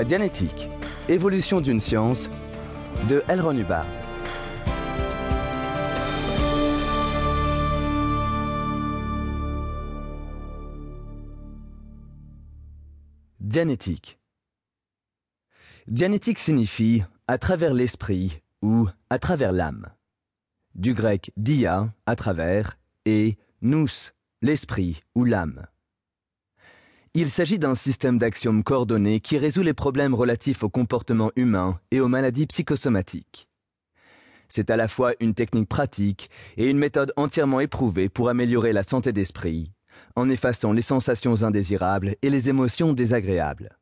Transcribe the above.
Dianétique, évolution d'une science de Elron Hubbard. Dianétique. Dianétique signifie à travers l'esprit ou à travers l'âme. Du grec dia, à travers, et nous, l'esprit ou l'âme. Il s'agit d'un système d'axiomes coordonnés qui résout les problèmes relatifs au comportement humain et aux maladies psychosomatiques. C'est à la fois une technique pratique et une méthode entièrement éprouvée pour améliorer la santé d'esprit, en effaçant les sensations indésirables et les émotions désagréables.